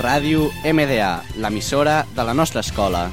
Ràdio MDA, l'emissora de la nostra escola.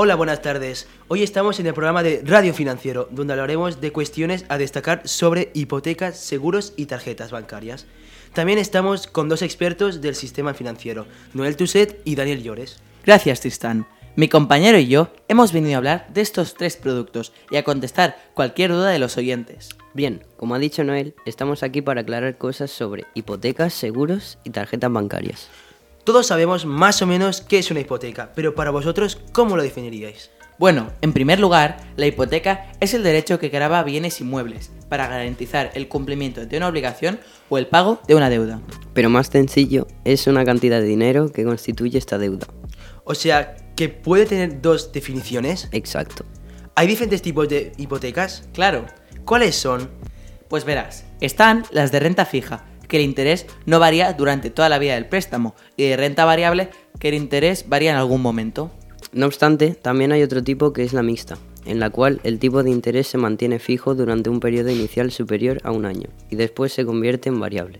Hola, buenas tardes. Hoy estamos en el programa de Radio Financiero, donde hablaremos de cuestiones a destacar sobre hipotecas, seguros y tarjetas bancarias. También estamos con dos expertos del sistema financiero, Noel Tuset y Daniel Llores. Gracias, Tristán. Mi compañero y yo hemos venido a hablar de estos tres productos y a contestar cualquier duda de los oyentes. Bien, como ha dicho Noel, estamos aquí para aclarar cosas sobre hipotecas, seguros y tarjetas bancarias. Todos sabemos más o menos qué es una hipoteca, pero para vosotros, ¿cómo lo definiríais? Bueno, en primer lugar, la hipoteca es el derecho que graba bienes inmuebles para garantizar el cumplimiento de una obligación o el pago de una deuda. Pero más sencillo, es una cantidad de dinero que constituye esta deuda. O sea, que puede tener dos definiciones. Exacto. ¿Hay diferentes tipos de hipotecas? Claro. ¿Cuáles son? Pues verás, están las de renta fija, que el interés no varía durante toda la vida del préstamo, y de renta variable, que el interés varía en algún momento. No obstante, también hay otro tipo que es la mixta, en la cual el tipo de interés se mantiene fijo durante un periodo inicial superior a un año y después se convierte en variable.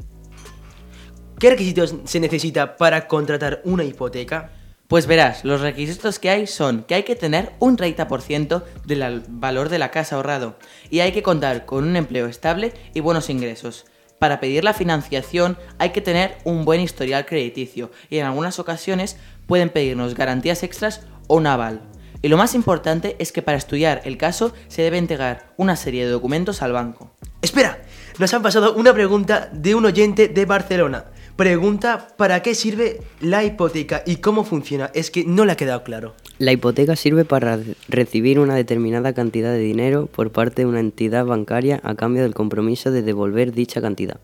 ¿Qué requisitos se necesita para contratar una hipoteca? Pues verás, los requisitos que hay son que hay que tener un 30% del valor de la casa ahorrado y hay que contar con un empleo estable y buenos ingresos. Para pedir la financiación hay que tener un buen historial crediticio y en algunas ocasiones pueden pedirnos garantías extras o un aval. Y lo más importante es que para estudiar el caso se debe entregar una serie de documentos al banco. Espera, nos han pasado una pregunta de un oyente de Barcelona. Pregunta para qué sirve la hipoteca y cómo funciona. Es que no le ha quedado claro. La hipoteca sirve para recibir una determinada cantidad de dinero por parte de una entidad bancaria a cambio del compromiso de devolver dicha cantidad,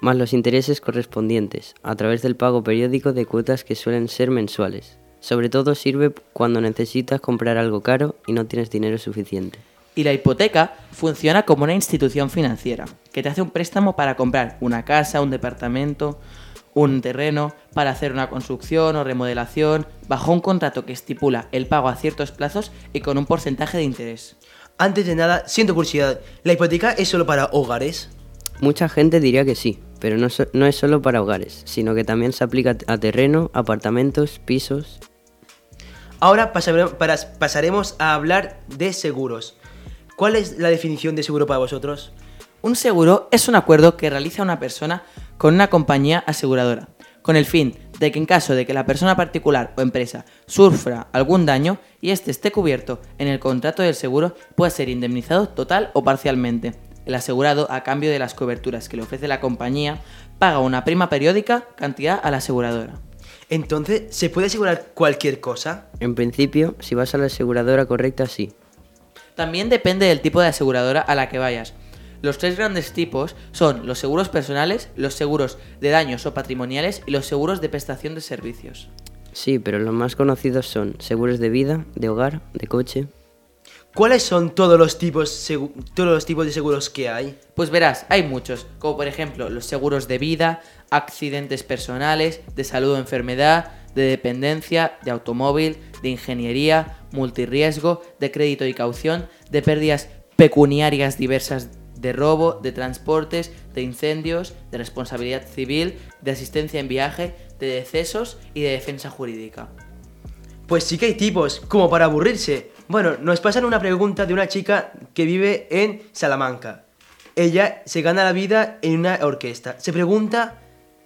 más los intereses correspondientes, a través del pago periódico de cuotas que suelen ser mensuales. Sobre todo sirve cuando necesitas comprar algo caro y no tienes dinero suficiente. Y la hipoteca funciona como una institución financiera, que te hace un préstamo para comprar una casa, un departamento, un terreno para hacer una construcción o remodelación bajo un contrato que estipula el pago a ciertos plazos y con un porcentaje de interés. Antes de nada, siento curiosidad, ¿la hipoteca es solo para hogares? Mucha gente diría que sí, pero no, no es solo para hogares, sino que también se aplica a terreno, apartamentos, pisos. Ahora pasaremos a hablar de seguros. ¿Cuál es la definición de seguro para vosotros? Un seguro es un acuerdo que realiza una persona con una compañía aseguradora, con el fin de que en caso de que la persona particular o empresa sufra algún daño y éste esté cubierto en el contrato del seguro, pueda ser indemnizado total o parcialmente. El asegurado, a cambio de las coberturas que le ofrece la compañía, paga una prima periódica cantidad a la aseguradora. Entonces, ¿se puede asegurar cualquier cosa? En principio, si vas a la aseguradora correcta, sí. También depende del tipo de aseguradora a la que vayas. Los tres grandes tipos son los seguros personales, los seguros de daños o patrimoniales y los seguros de prestación de servicios. Sí, pero los más conocidos son seguros de vida, de hogar, de coche. ¿Cuáles son todos los tipos, todos los tipos de seguros que hay? Pues verás, hay muchos, como por ejemplo los seguros de vida, accidentes personales, de salud o enfermedad, de dependencia, de automóvil, de ingeniería, multirriesgo, de crédito y caución, de pérdidas pecuniarias diversas de robo, de transportes, de incendios, de responsabilidad civil, de asistencia en viaje, de decesos y de defensa jurídica. Pues sí que hay tipos, como para aburrirse. Bueno, nos pasan una pregunta de una chica que vive en Salamanca. Ella se gana la vida en una orquesta. Se pregunta,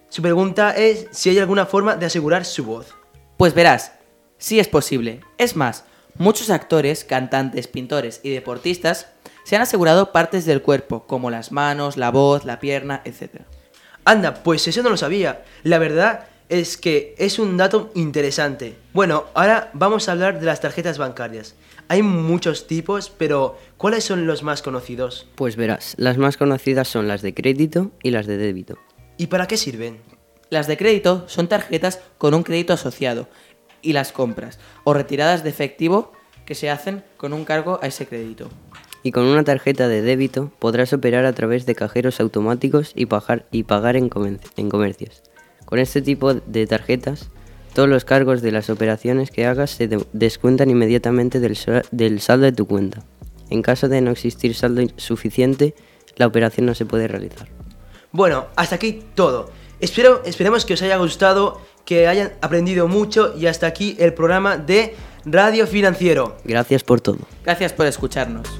su pregunta es si hay alguna forma de asegurar su voz. Pues verás, sí es posible. Es más, muchos actores, cantantes, pintores y deportistas se han asegurado partes del cuerpo, como las manos, la voz, la pierna, etc. Anda, pues eso no lo sabía. La verdad es que es un dato interesante. Bueno, ahora vamos a hablar de las tarjetas bancarias. Hay muchos tipos, pero ¿cuáles son los más conocidos? Pues verás, las más conocidas son las de crédito y las de débito. ¿Y para qué sirven? Las de crédito son tarjetas con un crédito asociado y las compras o retiradas de efectivo que se hacen con un cargo a ese crédito. Y con una tarjeta de débito podrás operar a través de cajeros automáticos y pagar, y pagar en, comercios. Con este tipo de tarjetas, todos los cargos de las operaciones que hagas se de- descuentan inmediatamente del, del saldo de tu cuenta. En caso de no existir saldo suficiente, la operación no se puede realizar. Bueno, hasta aquí todo. Espero, esperemos que os haya gustado, que hayan aprendido mucho y hasta aquí el programa de Radio Financiero. Gracias por todo. Gracias por escucharnos.